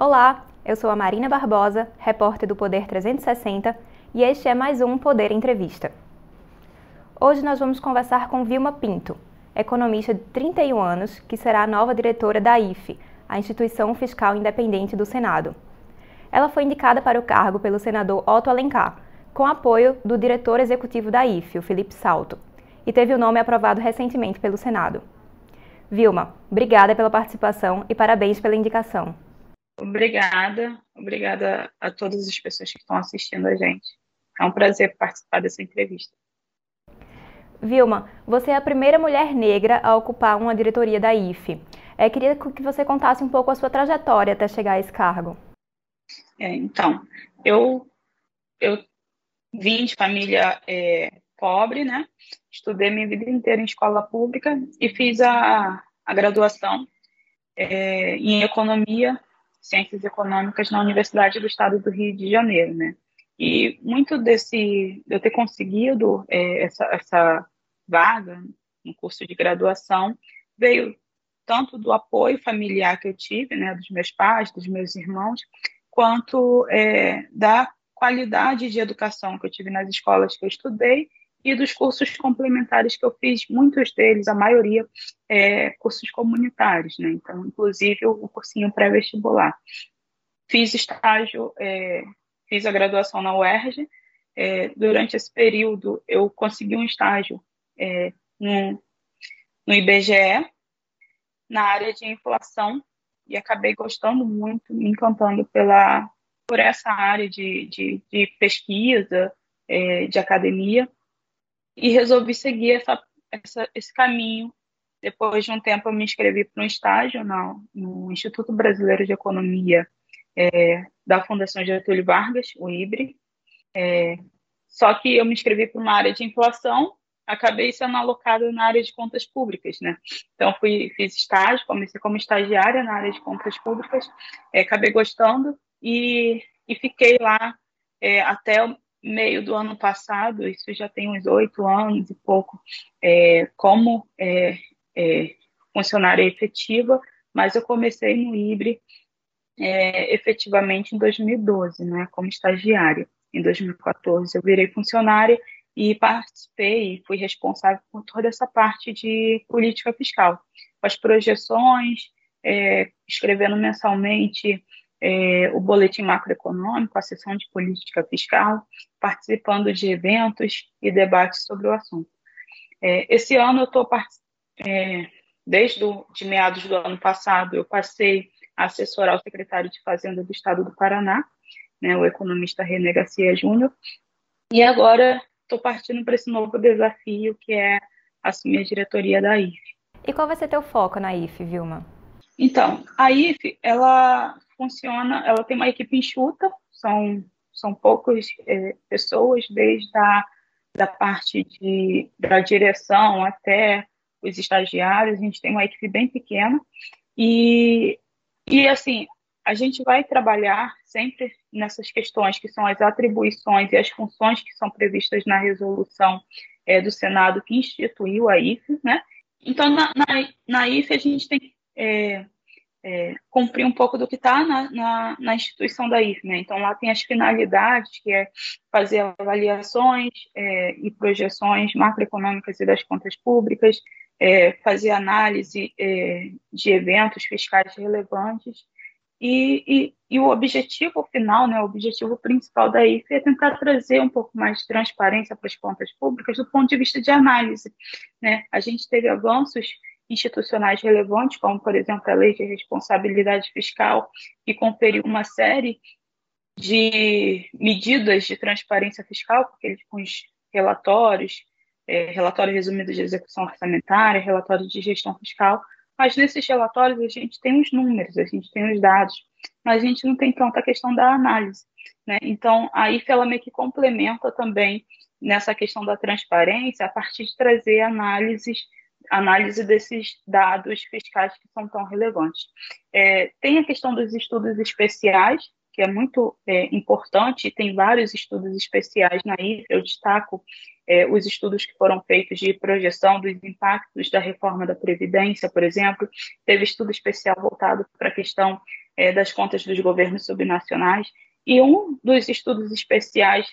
Olá, eu sou a Marina Barbosa, repórter do Poder 360, e este é mais um Poder Entrevista. Hoje nós vamos conversar com Vilma Pinto, economista de 31 anos, que será a nova diretora da IFE, a Instituição Fiscal Independente do Senado. Ela foi indicada para o cargo pelo senador Otto Alencar, com apoio do diretor executivo da IFE, o Felipe Salto, e teve o nome aprovado recentemente pelo Senado. Vilma, obrigada pela participação e parabéns pela indicação. Obrigada, obrigada a todas as pessoas que estão assistindo a gente. É um prazer participar dessa entrevista. Vilma, você é a primeira mulher negra a ocupar uma diretoria da IFE. É, queria que você contasse um pouco a sua trajetória até chegar a esse cargo. É, então, eu, eu vim de família é, pobre, né? Estudei minha vida inteira em escola pública e fiz a, a graduação é, em economia, ciências econômicas na Universidade do Estado do Rio de Janeiro, né? E muito desse, de eu ter conseguido é, essa, essa vaga no curso de graduação veio tanto do apoio familiar que eu tive, né, dos meus pais, dos meus irmãos, quanto é, da qualidade de educação que eu tive nas escolas que eu estudei e dos cursos complementares que eu fiz, muitos deles, a maioria, é, cursos comunitários, né? Então, inclusive o, cursinho pré-vestibular. Fiz estágio, é, fiz a graduação na UERJ. É, durante esse período, eu consegui um estágio é, no, no IBGE, na área de inflação, e acabei gostando muito, me encantando pela, por essa área de, de, de pesquisa, é, de academia e resolvi seguir essa, essa, esse caminho. Depois de um tempo, eu me inscrevi para um estágio no, Instituto Brasileiro de Economia é, da Fundação Getúlio Vargas, o IBRE. É, só que eu me inscrevi para uma área de inflação, acabei sendo alocada na área de contas públicas, né? Então, fui, fiz estágio, comecei como estagiária na área de contas públicas, é, acabei gostando e, e fiquei lá é, até meio do ano passado, isso já tem uns oito anos e pouco, é, como é, é, funcionária efetiva, mas eu comecei no IBRE é, efetivamente em 2012, né, como estagiária. Em 2014 eu virei funcionária e participei e fui responsável por toda essa parte de política fiscal, com as projeções, é, escrevendo mensalmente é, o boletim macroeconômico, a sessão de política fiscal, participando de eventos e debates sobre o assunto. É, esse ano eu estou é, desde do, de meados do ano passado eu passei a assessorar o secretário de Fazenda do Estado do Paraná, né, o economista René Garcia Júnior, e agora estou partindo para esse novo desafio que é assumir a diretoria da IFE. E qual vai ser teu foco na IFE, Vilma? Então, a IFE, ela funciona, ela tem uma equipe enxuta, são, são poucas é, pessoas, desde a da parte de, da direção até os estagiários, a gente tem uma equipe bem pequena, e, e assim, a gente vai trabalhar sempre nessas questões que são as atribuições e as funções que são previstas na resolução é, do Senado que instituiu a IFE, né? Então, na, na, na IFE, a gente tem é, é, cumprir um pouco do que está na, na, na, instituição da IFE. Né? Então, lá tem as finalidades, que é fazer avaliações é, e projeções macroeconômicas e das contas públicas, é, fazer análise é, de eventos fiscais relevantes, e, e, e, o objetivo final, né, o objetivo principal da IFE é tentar trazer um pouco mais de transparência para as contas públicas do ponto de vista de análise. Né? A gente teve avanços institucionais relevantes, como, por exemplo, a Lei de Responsabilidade Fiscal, que conferiu uma série de medidas de transparência fiscal, porque com os relatórios, é, relatório resumido de execução orçamentária, relatório de gestão fiscal, mas nesses relatórios a gente tem os números, a gente tem os dados, mas a gente não tem tanta questão da análise. Né? Então, a IFE ela meio que complementa também nessa questão da transparência a partir de trazer análises análise desses dados fiscais que são tão relevantes. É, tem a questão dos estudos especiais, que é muito é, importante, tem vários estudos especiais na IFE, eu destaco é, os estudos que foram feitos de projeção dos impactos da reforma da Previdência, por exemplo, teve estudo especial voltado para a questão é, das contas dos governos subnacionais. E um dos estudos especiais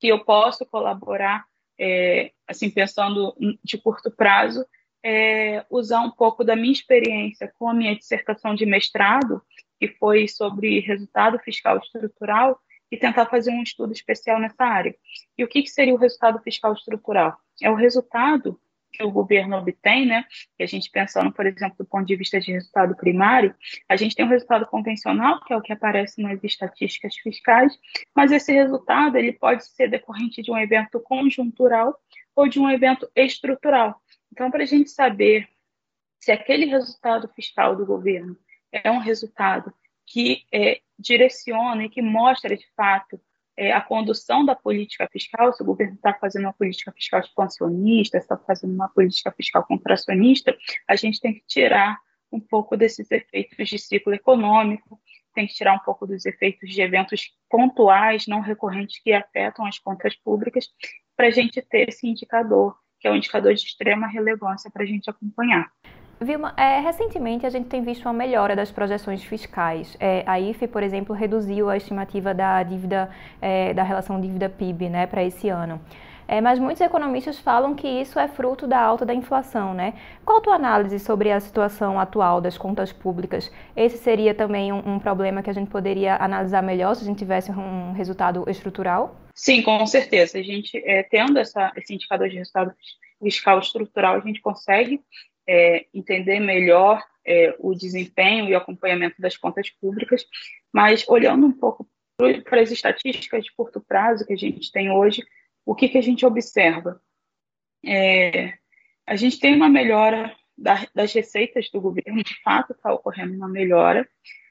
que eu posso colaborar, é, assim, pensando de curto prazo, é usar um pouco da minha experiência com a minha dissertação de mestrado, que foi sobre resultado fiscal estrutural, e tentar fazer um estudo especial nessa área. E o que, que seria o resultado fiscal estrutural? É o resultado que o governo obtém, né? E a gente pensando, por exemplo, do ponto de vista de resultado primário, a gente tem um resultado convencional, que é o que aparece nas estatísticas fiscais, mas esse resultado ele pode ser decorrente de um evento conjuntural ou de um evento estrutural. Então, para a gente saber se aquele resultado fiscal do governo é um resultado que é, direciona e que mostra, de fato, é, a condução da política fiscal, se o governo está fazendo uma política fiscal expansionista, está fazendo uma política fiscal contracionista, a gente tem que tirar um pouco desses efeitos de ciclo econômico, tem que tirar um pouco dos efeitos de eventos pontuais, não recorrentes, que afetam as contas públicas, para a gente ter esse indicador, que é um indicador de extrema relevância para a gente acompanhar. Vilma, é, recentemente a gente tem visto uma melhora das projeções fiscais. É, a IFE, por exemplo, reduziu a estimativa da dívida, é, da relação dívida-PIB né, para esse ano. É, mas muitos economistas falam que isso é fruto da alta da inflação, né? Qual a tua análise sobre a situação atual das contas públicas? Esse seria também um, um problema que a gente poderia analisar melhor se a gente tivesse um resultado estrutural? Sim, com certeza. A gente, é, tendo essa, esse indicador de resultado fiscal estrutural, a gente consegue é, entender melhor é, o desempenho e o acompanhamento das contas públicas, mas olhando um pouco para as estatísticas de curto prazo que a gente tem hoje, o que, que a gente observa? É, a gente tem uma melhora da, das receitas do governo, de fato está ocorrendo uma melhora,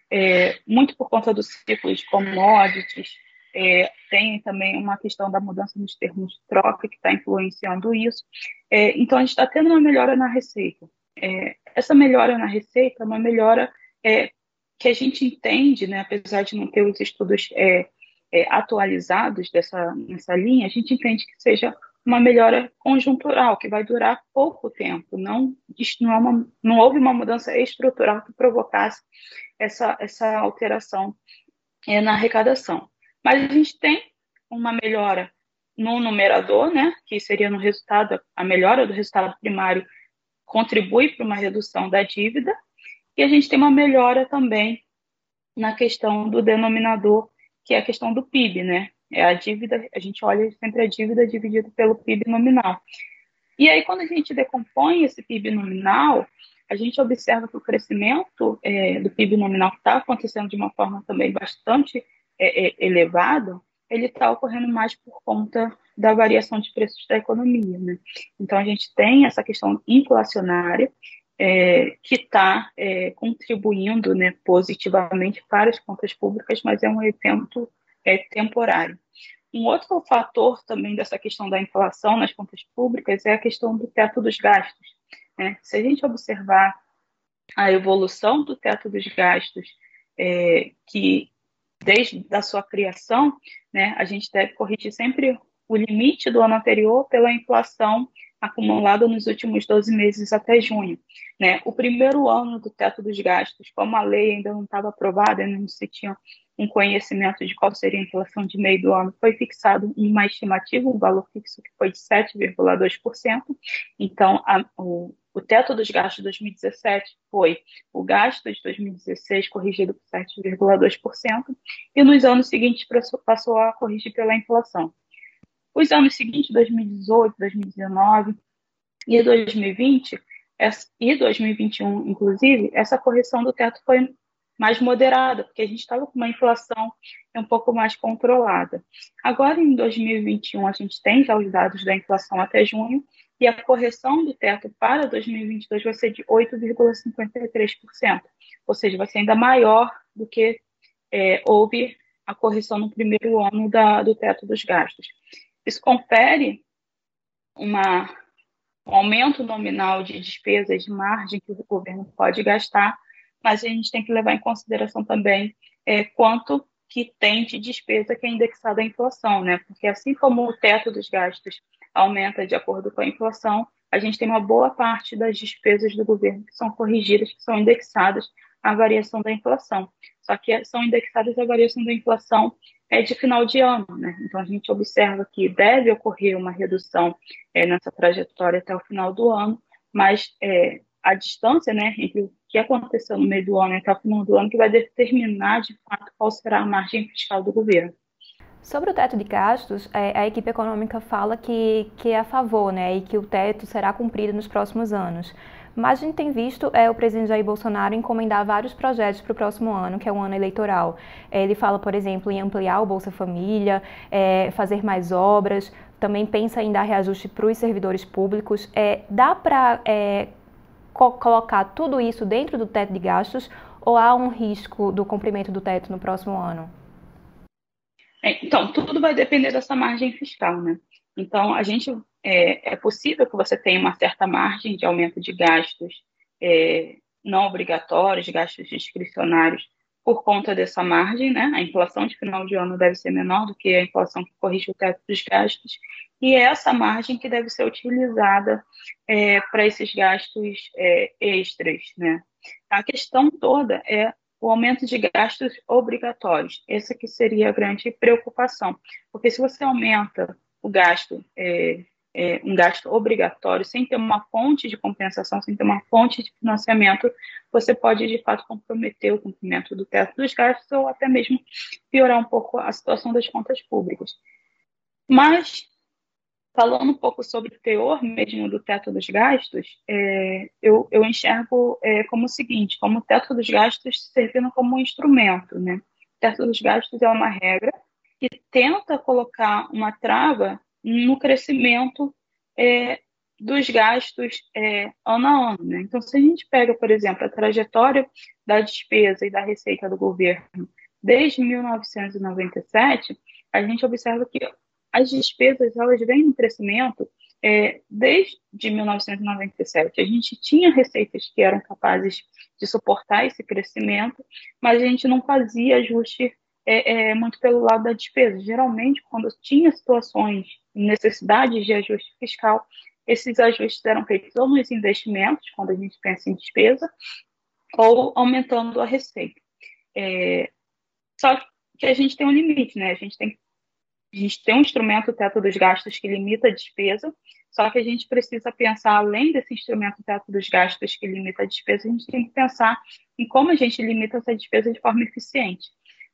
é, muito por conta do ciclo de commodities, é, tem também uma questão da mudança nos termos de troca que está influenciando isso. É, então, a gente está tendo uma melhora na receita. É, essa melhora na receita é uma melhora é, que a gente entende, né, apesar de não ter os estudos é, é, atualizados dessa, nessa linha, a gente entende que seja uma melhora conjuntural, que vai durar pouco tempo. Não, não, é uma, não houve uma mudança estrutural que provocasse essa, essa alteração na arrecadação. Mas a gente tem uma melhora no numerador, né, que seria no resultado, a melhora do resultado primário contribui para uma redução da dívida, e a gente tem uma melhora também na questão do denominador, que é a questão do PIB, né? É a dívida, a gente olha sempre a dívida dividida pelo PIB nominal. E aí, quando a gente decompõe esse PIB nominal, a gente observa que o crescimento é, do PIB nominal está acontecendo de uma forma também bastante elevado, ele está ocorrendo mais por conta da variação de preços da economia. Né? Então, a gente tem essa questão inflacionária é, que está é, contribuindo né, positivamente para as contas públicas, mas é um evento é, temporário. Um outro fator também dessa questão da inflação nas contas públicas é a questão do teto dos gastos. Né? Se a gente observar a evolução do teto dos gastos, é, que desde a sua criação, né, a gente deve corrigir sempre o limite do ano anterior pela inflação acumulada nos últimos 12 meses até junho. Né? O primeiro ano do teto dos gastos, como a lei ainda não estava aprovada, não se tinha um conhecimento de qual seria a inflação de meio do ano, foi fixado uma estimativa, um valor fixo que foi de 7,2%. Então, a, o, o teto dos gastos de 2017 foi o gasto de 2016 corrigido por 7,2%, e nos anos seguintes passou a corrigir pela inflação. Os anos seguintes, 2018, 2019 e 2020, e 2021, inclusive, essa correção do teto foi mais moderada, porque a gente estava com uma inflação um pouco mais controlada. Agora, em 2021, a gente tem já os dados da inflação até junho, e a correção do teto para 2022 vai ser de 8,53%, ou seja, vai ser ainda maior do que é, houve a correção no primeiro ano da, do teto dos gastos. Isso confere uma, um aumento nominal de despesas de margem que o governo pode gastar, mas a gente tem que levar em consideração também é, quanto que tem de despesa que é indexada à inflação, né? Porque assim como o teto dos gastos aumenta de acordo com a inflação, a gente tem uma boa parte das despesas do governo que são corrigidas, que são indexadas a variação da inflação. Só que são indexadas a variação da inflação é de final de ano, né? Então a gente observa que deve ocorrer uma redução é, nessa trajetória até o final do ano, mas é, a distância, né, entre o que aconteceu no meio do ano e até o final do ano que vai determinar de fato qual será a margem fiscal do governo. Sobre o teto de gastos, é, a equipe econômica fala que, que é a favor, né, e que o teto será cumprido nos próximos anos. Mas a gente tem visto é, o presidente Jair Bolsonaro encomendar vários projetos para o próximo ano, que é o ano eleitoral. Ele fala, por exemplo, em ampliar o Bolsa Família, é, fazer mais obras, também pensa em dar reajuste para os servidores públicos. É, dá para é, co colocar tudo isso dentro do teto de gastos ou há um risco do cumprimento do teto no próximo ano? É, então, tudo vai depender dessa margem fiscal, né? Então, a gente é, é possível que você tenha uma certa margem de aumento de gastos é, não obrigatórios, gastos discricionários, por conta dessa margem, né? A inflação de final de ano deve ser menor do que a inflação que corrige o teto dos gastos, e é essa margem que deve ser utilizada é, para esses gastos é, extras, né? A questão toda é o aumento de gastos obrigatórios. Essa que seria a grande preocupação, porque se você aumenta o gasto, é, é, um gasto obrigatório, sem ter uma fonte de compensação, sem ter uma fonte de financiamento, você pode de fato comprometer o cumprimento do teto dos gastos ou até mesmo piorar um pouco a situação das contas públicas. Mas falando um pouco sobre o teor mesmo do teto dos gastos, é, eu, eu, enxergo é, como o seguinte, como o teto dos gastos servindo como um instrumento, né? O teto dos gastos é uma regra que tenta colocar uma trava no crescimento é, dos gastos é, ano a ano. Né? Então, se a gente pega, por exemplo, a trajetória da despesa e da receita do governo desde 1997, a gente observa que as despesas elas vêm em crescimento é, desde 1997. A gente tinha receitas que eram capazes de suportar esse crescimento, mas a gente não fazia ajuste é, é, muito pelo lado da despesa. Geralmente, quando tinha situações, necessidades de ajuste fiscal, esses ajustes eram feitos ou nos investimentos, quando a gente pensa em despesa, ou aumentando a receita. É, só que a gente tem um limite, né? A gente tem a gente tem um instrumento teto dos gastos que limita a despesa, só que a gente precisa pensar, além desse instrumento teto dos gastos que limita a despesa, a gente tem que pensar em como a gente limita essa despesa de forma eficiente.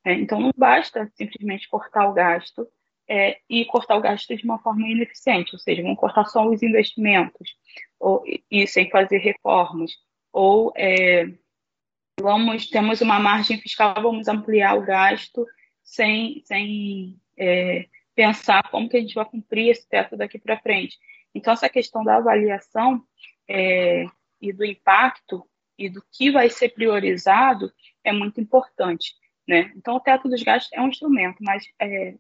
Né? Então, não basta simplesmente cortar o gasto é, e cortar o gasto de uma forma ineficiente, ou seja, vamos cortar só os investimentos, ou, e sem fazer reformas, ou é, vamos temos uma margem fiscal, vamos ampliar o gasto sem, sem é, pensar como que a gente vai cumprir esse teto daqui para frente. Então, essa questão da avaliação é, e do impacto e do que vai ser priorizado é muito importante. Né? Então, o teto dos gastos é um instrumento, mas é,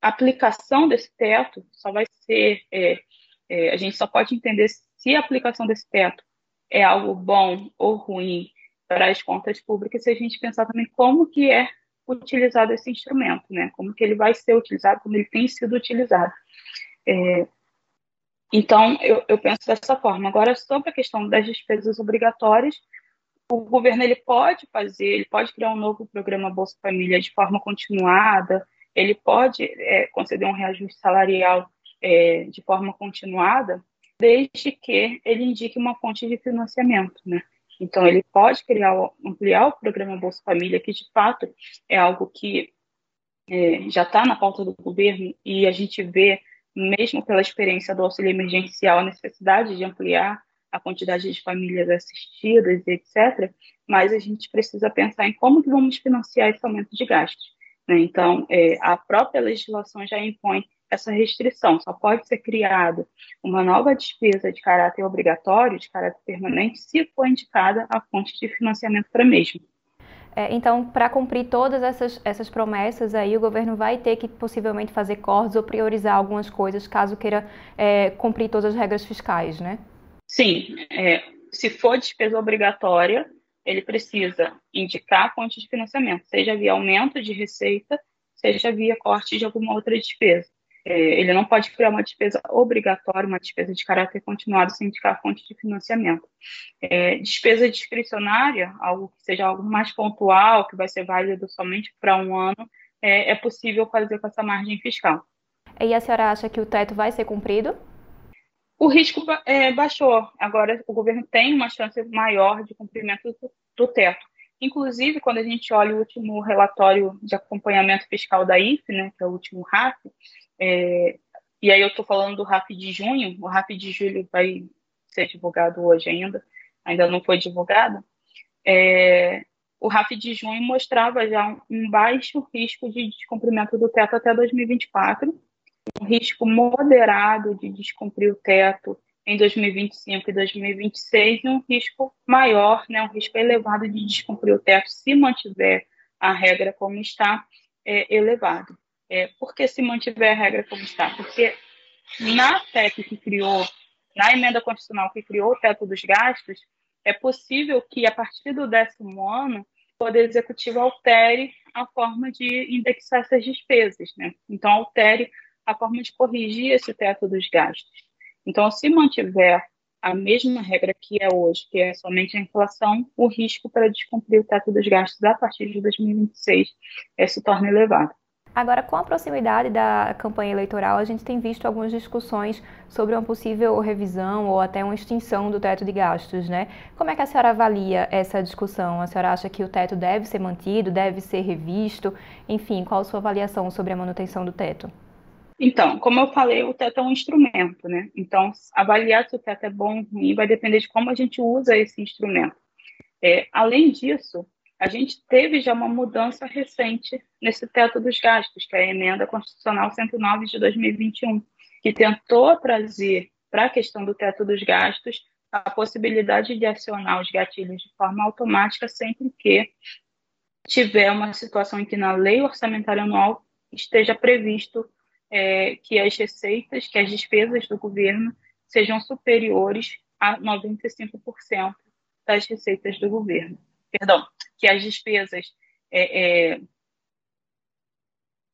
a aplicação desse teto só vai ser. É, é, a gente só pode entender se a aplicação desse teto é algo bom ou ruim para as contas públicas se a gente pensar também como que é utilizado esse instrumento, né? Como que ele vai ser utilizado, como ele tem sido utilizado. É, então, eu, eu, penso dessa forma. Agora, sobre a questão das despesas obrigatórias, o governo ele pode fazer, ele pode criar um novo programa Bolsa Família de forma continuada, ele pode é, conceder um reajuste salarial é, de forma continuada, desde que ele indique uma fonte de financiamento, né? Então, ele pode criar, ampliar o programa Bolsa Família, que de fato é algo que é, já está na pauta do governo e a gente vê, mesmo pela experiência do auxílio emergencial, a necessidade de ampliar a quantidade de famílias assistidas, etc. Mas a gente precisa pensar em como que vamos financiar esse aumento de gastos. Né? Então, é, a própria legislação já impõe essa restrição. Só pode ser criada uma nova despesa de caráter obrigatório, de caráter permanente, se for indicada a fonte de financiamento para mesmo. É, então, para cumprir todas essas, essas promessas, aí o governo vai ter que possivelmente fazer cortes ou priorizar algumas coisas, caso queira é, cumprir todas as regras fiscais, né? Sim. É, se for despesa obrigatória, ele precisa indicar a fonte de financiamento, seja via aumento de receita, seja via corte de alguma outra despesa. É, ele não pode criar uma despesa obrigatória, uma despesa de caráter continuado sem indicar fonte de financiamento. É, despesa discricionária, algo que seja algo mais pontual, que vai ser válido somente para um ano, é, é possível fazer com essa margem fiscal. E a senhora acha que o teto vai ser cumprido? O risco é, baixou. Agora, o governo tem uma chance maior de cumprimento do, do teto. Inclusive, quando a gente olha o último relatório de acompanhamento fiscal da IFE, né, que é o último RAF, é, e aí eu estou falando do RAF de junho, o RAF de julho vai ser divulgado hoje ainda, ainda não foi divulgado, é, o RAF de junho mostrava já um, um baixo risco de descumprimento do teto até 2024, um risco moderado de descumprir o teto em 2025 e 2026 e um risco maior, né, um risco elevado de descumprir o teto se mantiver a regra como está é, elevado. É, por que se mantiver a regra como está? Porque na PEC que criou, na emenda constitucional que criou o teto dos gastos, é possível que, a partir do décimo ano, o Poder Executivo altere a forma de indexar essas despesas. Né? Então, altere a forma de corrigir esse teto dos gastos. Então, se mantiver a mesma regra que é hoje, que é somente a inflação, o risco para descumprir o teto dos gastos a partir de 2026 é, se torna elevado. Agora, com a proximidade da campanha eleitoral, a gente tem visto algumas discussões sobre uma possível revisão ou até uma extinção do teto de gastos, né? Como é que a senhora avalia essa discussão? A senhora acha que o teto deve ser mantido, deve ser revisto? Enfim, qual a sua avaliação sobre a manutenção do teto? Então, como eu falei, o teto é um instrumento, né? Então, avaliar se o teto é bom ou ruim vai depender de como a gente usa esse instrumento. É, além disso, a gente teve já uma mudança recente nesse teto dos gastos, que é a emenda constitucional 109 de 2021, que tentou trazer para a questão do teto dos gastos a possibilidade de acionar os gatilhos de forma automática sempre que tiver uma situação em que na lei orçamentária anual esteja previsto é, que as receitas, que as despesas do governo sejam superiores a 95% das receitas do governo. Perdão, que as despesas é, é,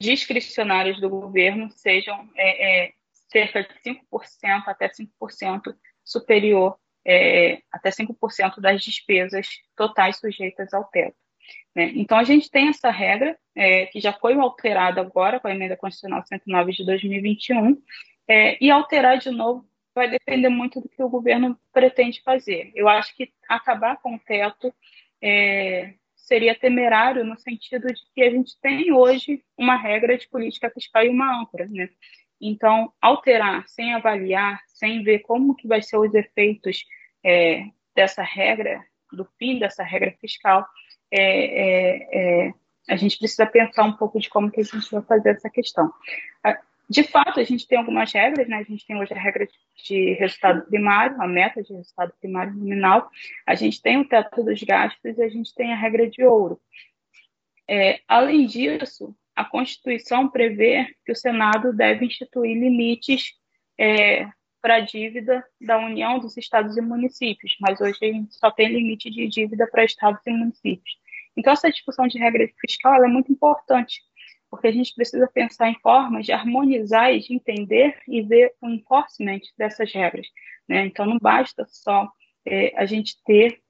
discricionárias do governo sejam é, é cerca de 5% até 5% superior, é, até 5% das despesas totais sujeitas ao teto. Né? Então, a gente tem essa regra, é, que já foi alterada agora com a emenda constitucional 109 de 2021, e alterar de novo vai depender muito do que o governo pretende fazer. Eu acho que acabar com o teto é, seria temerário no sentido de que a gente tem hoje uma regra de política fiscal e uma âncora, né? Então, alterar sem avaliar, sem ver como que vai ser os efeitos é, dessa regra, do fim dessa regra fiscal, é, é, é a gente precisa pensar um pouco de como que a gente vai fazer essa questão. De fato, a gente tem algumas regras, né? A gente tem hoje a regra de resultado primário, a meta de resultado primário nominal, a gente tem o teto dos gastos e a gente tem a regra de ouro. É, além disso, a Constituição prevê que o Senado deve instituir limites é, para a dívida da União dos estados e municípios, mas hoje a gente só tem limite de dívida para estados e municípios. Então, essa discussão de regra fiscal é muito importante, porque a gente precisa pensar em formas de harmonizar e de entender e ver o enforcement dessas regras. Né? Então, não basta só é, a gente ter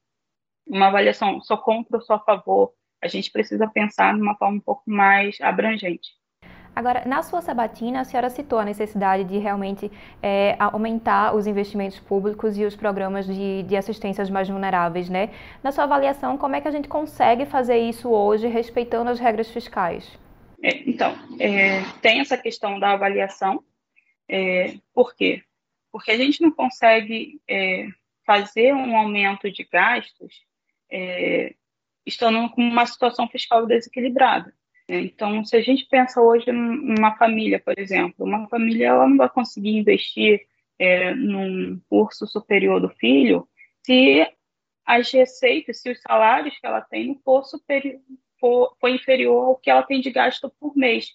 uma avaliação só contra ou só a favor, a gente precisa pensar numa forma um pouco mais abrangente. Agora, na sua sabatina, a senhora citou a necessidade de realmente é, aumentar os investimentos públicos e os programas de, de assistências mais vulneráveis, né? Na sua avaliação, como é que a gente consegue fazer isso hoje, respeitando as regras fiscais? É, então, é, tem essa questão da avaliação. É, por quê? Porque a gente não consegue é, fazer um aumento de gastos é, estando com uma situação fiscal desequilibrada. Né? Então, se a gente pensa hoje numa família, por exemplo, uma família ela não vai conseguir investir é, num curso superior do filho se as receitas, se os salários que ela tem não for superior, for, for inferior ao que ela tem de gasto por mês.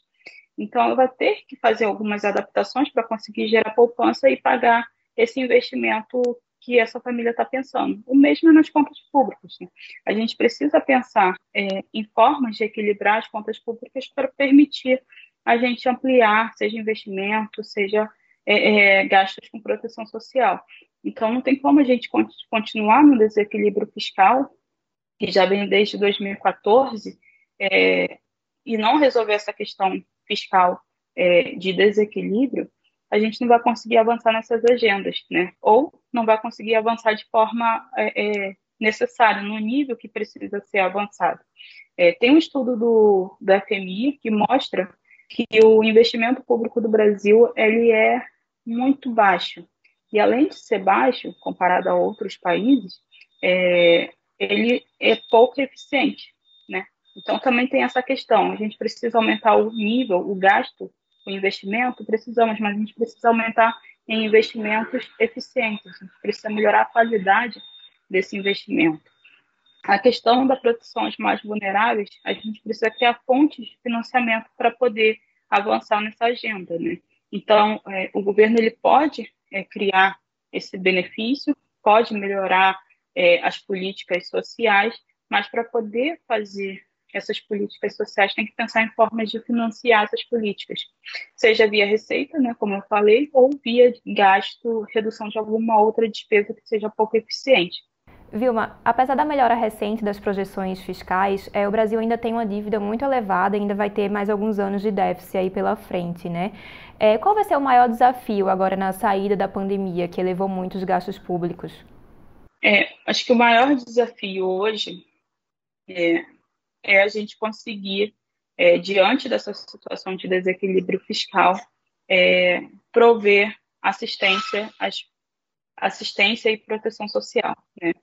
Então, ela vai ter que fazer algumas adaptações para conseguir gerar poupança e pagar esse investimento que essa família está pensando. O mesmo é nas contas públicas. Né? A gente precisa pensar é, em formas de equilibrar as contas públicas para permitir a gente ampliar, seja investimento, seja é, é, gastos com proteção social. Então, não tem como a gente continuar no desequilíbrio fiscal, que já vem desde 2014, é, e não resolver essa questão fiscal é, de desequilíbrio, a gente não vai conseguir avançar nessas agendas, né? Ou não vai conseguir avançar de forma é, é necessária, no nível que precisa ser avançado. É, tem um estudo do, do FMI que mostra que o investimento público do Brasil ele é muito baixo. E além de ser baixo, comparado a outros países, é, ele é pouco eficiente, né? Então também tem essa questão. A gente precisa aumentar o nível, o gasto o investimento, precisamos, mas a gente precisa aumentar em investimentos eficientes, a gente precisa melhorar a qualidade desse investimento. A questão da proteção aos mais vulneráveis, a gente precisa criar fontes de financiamento para poder avançar nessa agenda, né? Então, é, o governo ele pode é, criar esse benefício, pode melhorar é, as políticas sociais, mas para poder fazer essas políticas sociais têm que pensar em formas de financiar essas políticas, seja via receita, né, como eu falei, ou via gasto, redução de alguma outra despesa que seja pouco eficiente. Vilma, apesar da melhora recente das projeções fiscais, é, o Brasil ainda tem uma dívida muito elevada, ainda vai ter mais alguns anos de déficit aí pela frente, né? É, qual vai ser o maior desafio agora na saída da pandemia, que elevou muito os gastos públicos? É, acho que o maior desafio hoje é é a gente conseguir, é, diante dessa situação de desequilíbrio fiscal, é, prover assistência, assistência e proteção social. Né?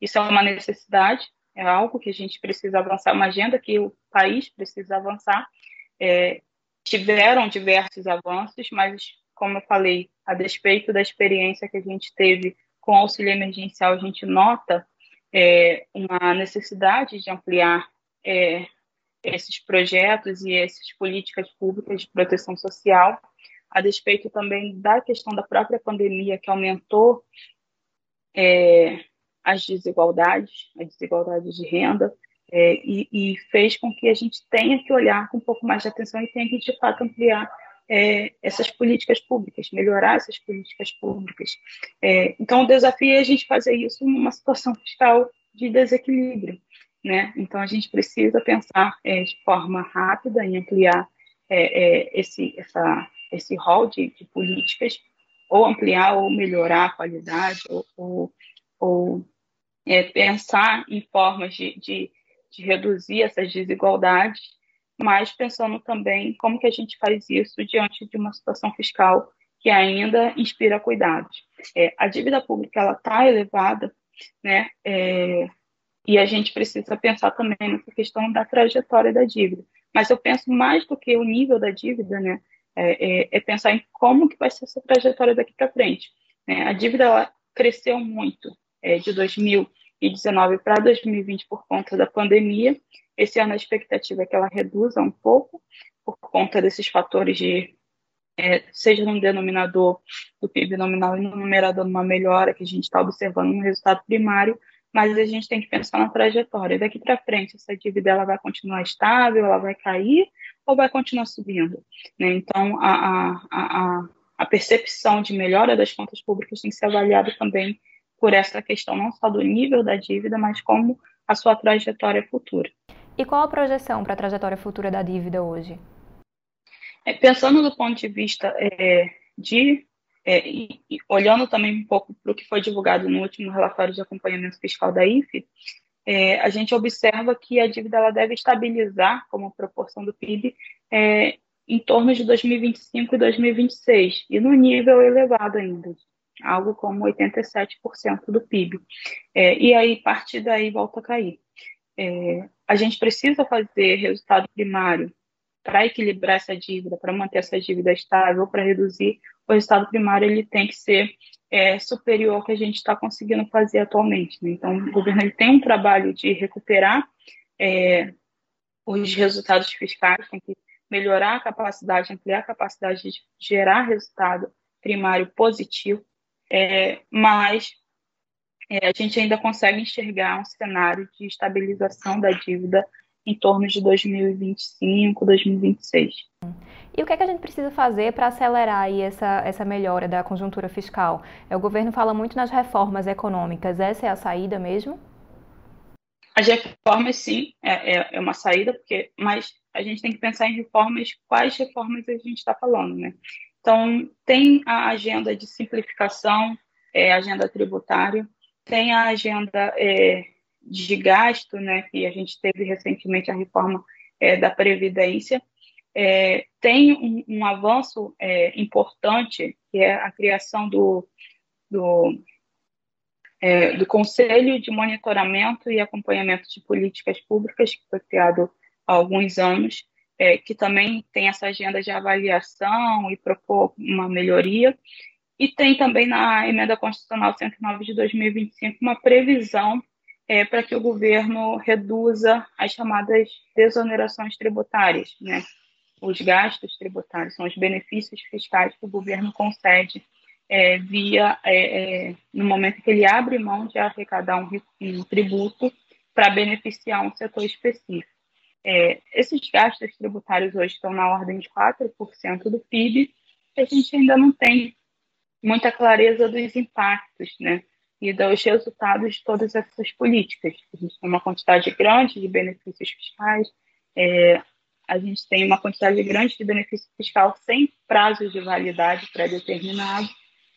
Isso é uma necessidade, é algo que a gente precisa avançar, uma agenda que o país precisa avançar. É, tiveram diversos avanços, mas, como eu falei, a despeito da experiência que a gente teve com o auxílio emergencial, a gente nota é, uma necessidade de ampliar é, esses projetos e essas políticas públicas de proteção social, a despeito também da questão da própria pandemia, que aumentou é, as desigualdades, as desigualdades de renda, é, e, e, fez com que a gente tenha que olhar com um pouco mais de atenção e tenha que, de fato, ampliar é, essas políticas públicas, melhorar essas políticas públicas. É, então, o desafio é a gente fazer isso numa situação fiscal de desequilíbrio. Né? Então, a gente precisa pensar é, de forma rápida em ampliar é, é, esse, essa, esse rol de, de, políticas, ou ampliar ou melhorar a qualidade, ou, ou, ou é, pensar em formas de, de, de reduzir essas desigualdades, mas pensando também como que a gente faz isso diante de uma situação fiscal que ainda inspira cuidados. É, a dívida pública ela está elevada, né? É, e a gente precisa pensar também nessa questão da trajetória da dívida. Mas eu penso mais do que o nível da dívida, né? É, é, é pensar em como que vai ser essa trajetória daqui para frente. Né? A dívida ela cresceu muito é, de 2019 para 2020 por conta da pandemia. Esse ano a expectativa é que ela reduza um pouco por conta desses fatores de é, seja no denominador do PIB nominal e no numerador, uma melhora que a gente está observando no resultado primário, mas a gente tem que pensar na trajetória. Daqui para frente, essa dívida ela vai continuar estável, ela vai cair ou vai continuar subindo? Né? Então, a, a, a, a percepção de melhora das contas públicas tem que ser avaliada também por essa questão, não só do nível da dívida, mas como a sua trajetória futura. E qual a projeção para a trajetória futura da dívida hoje? É, pensando do ponto de vista é, de é, e, e, olhando também um pouco para o que foi divulgado no último relatório de acompanhamento fiscal da IFE, é, a gente observa que a dívida ela deve estabilizar como proporção do PIB é, em torno de 2025 e 2026, e no nível elevado ainda, algo como 87% do PIB. É, e aí, a partir daí, volta a cair. É, a gente precisa fazer resultado primário para equilibrar essa dívida, para manter essa dívida estável, para reduzir o resultado primário, ele tem que ser é, superior ao que a gente está conseguindo fazer atualmente. Né? Então, o governo ele tem um trabalho de recuperar é, os resultados fiscais, tem que melhorar a capacidade, ampliar a capacidade de gerar resultado primário positivo, é, mas é, a gente ainda consegue enxergar um cenário de estabilização da dívida em torno de 2025, 2026. E o que, é que a gente precisa fazer para acelerar aí essa, essa melhora da conjuntura fiscal? É, o governo fala muito nas reformas econômicas, essa é a saída mesmo? As reformas, sim, é, é, é uma saída, porque, mas a gente tem que pensar em reformas, quais reformas a gente está falando, né? Então, tem a agenda de simplificação, é, agenda tributária, tem a agenda é, de gasto, né, que a gente teve recentemente a reforma é, da Previdência, é, tem um, um avanço é, importante, que é a criação do, do, é, do Conselho de Monitoramento e Acompanhamento de Políticas Públicas, que foi criado há alguns anos, é, que também tem essa agenda de avaliação e propor uma melhoria. E tem também na Emenda Constitucional 109 de 2025 uma previsão é, para que o governo reduza as chamadas desonerações tributárias, né? Os gastos tributários são os benefícios fiscais que o governo concede é, via é, é no momento que ele abre mão de arrecadar um, um tributo para beneficiar um setor específico. É, esses gastos tributários hoje estão na ordem de 4% do PIB, e a gente ainda não tem muita clareza dos impactos, né? E dos resultados de todas essas políticas. A gente tem uma quantidade grande de benefícios fiscais, é, a gente tem uma quantidade grande de benefício fiscal sem prazo de validade pré-determinado,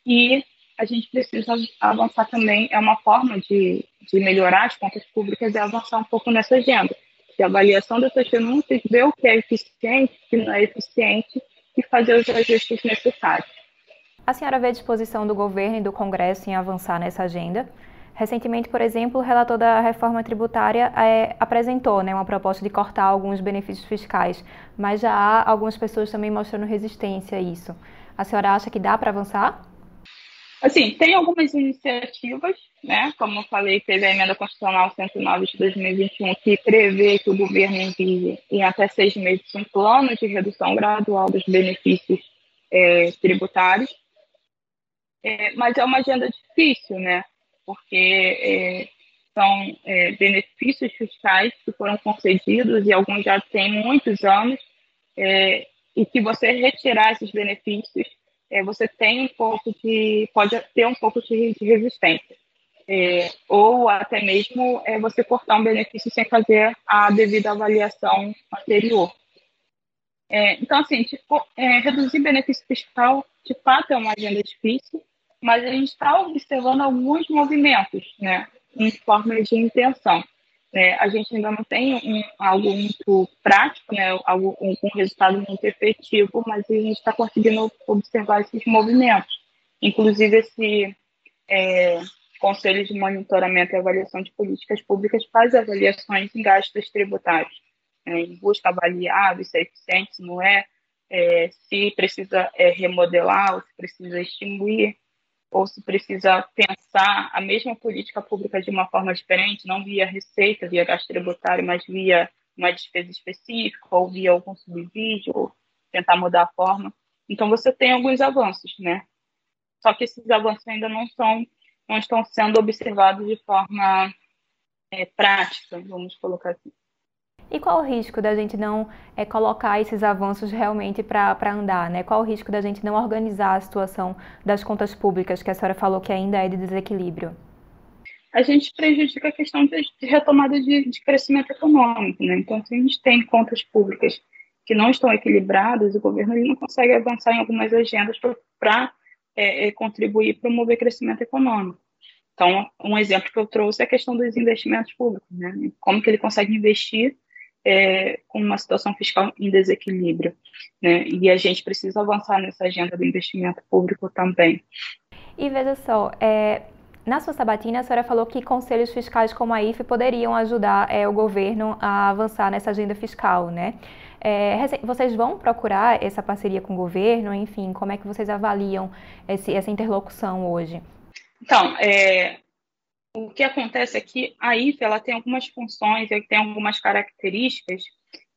e a gente precisa avançar também, é uma forma de, de melhorar as contas públicas, é avançar um pouco nessa agenda de avaliação dessas denúncias, ver o que é eficiente, o que não é eficiente e fazer os ajustes necessários. A senhora vê a disposição do governo e do Congresso em avançar nessa agenda? Recentemente, por exemplo, o relator da reforma tributária é, apresentou né, uma proposta de cortar alguns benefícios fiscais, mas já há algumas pessoas também mostrando resistência a isso. A senhora acha que dá para avançar? Assim, tem algumas iniciativas, né? Como eu falei, teve a emenda constitucional 109 de 2021 que prevê que o governo envie em até seis meses um plano de redução gradual dos benefícios é, tributários. É, mas é uma agenda difícil, né? Porque é, são é, benefícios fiscais que foram concedidos e alguns já têm muitos anos é, e que você retirar esses benefícios é, você tem um pouco de pode ter um pouco de, de resistência é, ou até mesmo é, você cortar um benefício sem fazer a devida avaliação anterior. É, então, assim, tipo, é, reduzir benefício fiscal, de fato, é uma agenda difícil, mas a gente está observando alguns movimentos, né, em forma de intenção. É, a gente ainda não tem um, algo muito prático, né, algo, um, um resultado muito efetivo, mas a gente está conseguindo observar esses movimentos. Inclusive, esse é, Conselho de Monitoramento e Avaliação de Políticas Públicas faz avaliações em gastos tributários, né, em busca avaliar se é eficiente, se não é, é se precisa é, remodelar ou se precisa extinguir ou se precisa pensar a mesma política pública de uma forma diferente, não via receita, via gasto tributário, mas via uma despesa específica ou via algum subsídio, ou tentar mudar a forma. Então você tem alguns avanços, né? Só que esses avanços ainda não são, não estão sendo observados de forma é, prática, vamos colocar assim. E qual o risco da gente não é, colocar esses avanços realmente para andar? Né? Qual o risco da gente não organizar a situação das contas públicas, que a senhora falou que ainda é de desequilíbrio? A gente prejudica a questão de, retomada de, de, crescimento econômico. Né? Então, se a gente tem contas públicas que não estão equilibradas, o governo ele não consegue avançar em algumas agendas para é, é, contribuir para promover crescimento econômico. Então, um exemplo que eu trouxe é a questão dos investimentos públicos. Né? Como que ele consegue investir é, com uma situação fiscal em desequilíbrio. Né? E a gente precisa avançar nessa agenda do investimento público também. E veja só, é, na sua sabatina, a senhora falou que conselhos fiscais como a IFE poderiam ajudar é, o governo a avançar nessa agenda fiscal, né? É, vocês vão procurar essa parceria com o governo? Enfim, como é que vocês avaliam esse, essa interlocução hoje? Então, é, o que acontece é que a IFE ela tem algumas funções, ela tem algumas características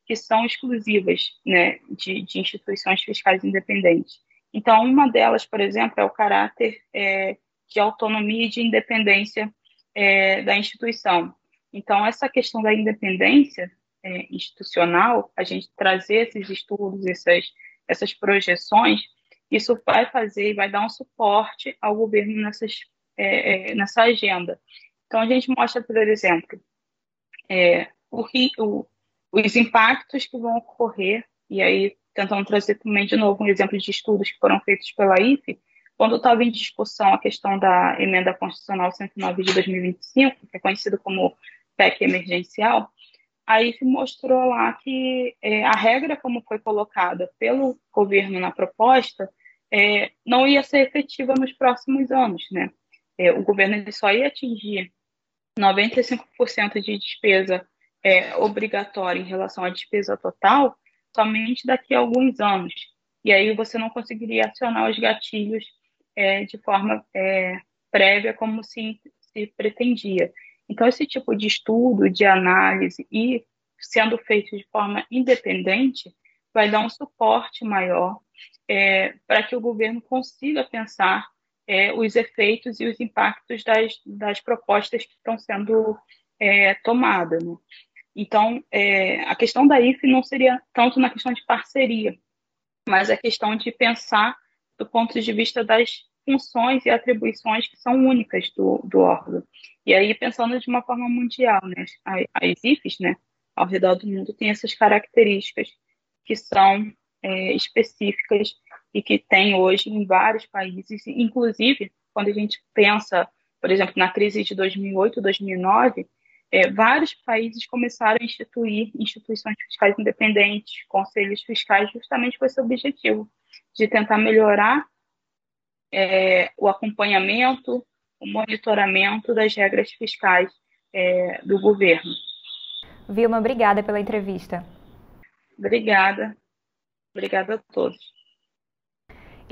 que são exclusivas né, de, de instituições fiscais independentes. Então, uma delas, por exemplo, é o caráter é, de autonomia e de independência é, da instituição. Então, essa questão da independência é, institucional, a gente trazer esses estudos, essas, essas projeções, isso vai fazer e vai dar um suporte ao governo nessas, é, é, nessa agenda. Então, a gente mostra, por exemplo, é, o, o, os impactos que vão ocorrer, e aí tentando trazer também de novo um exemplo de estudos que foram feitos pela IFE, quando estava em discussão a questão da emenda constitucional 109 de 2025, que é conhecido como PEC emergencial, a IFE mostrou lá que é, a regra como foi colocada pelo governo na proposta é, não ia ser efetiva nos próximos anos, né? É, o governo só ia atingir 95% de despesa é, obrigatória em relação à despesa total somente daqui a alguns anos. E aí você não conseguiria acionar os gatilhos é, de forma é, prévia como se, se pretendia. Então, esse tipo de estudo, de análise e sendo feito de forma independente, vai dar um suporte maior é, para que o governo consiga pensar é, os efeitos e os impactos das, das propostas que estão sendo é, tomadas. Né? Então, é, a questão da IFE não seria tanto na questão de parceria, mas a questão de pensar do ponto de vista das funções e atribuições que são únicas do, do órgão. E aí, pensando de uma forma mundial, né, as IFES, né, ao redor do mundo, têm essas características que são é, específicas e que tem hoje em vários países, inclusive quando a gente pensa, por exemplo, na crise de 2008, 2009, é, vários países começaram a instituir instituições fiscais independentes, conselhos fiscais, justamente com esse objetivo de tentar melhorar é, o acompanhamento, o monitoramento das regras fiscais é, do governo. Vilma, obrigada pela entrevista. Obrigada. Obrigada a todos.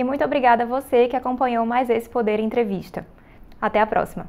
E muito obrigada a você que acompanhou mais esse Poder Entrevista. Até a próxima.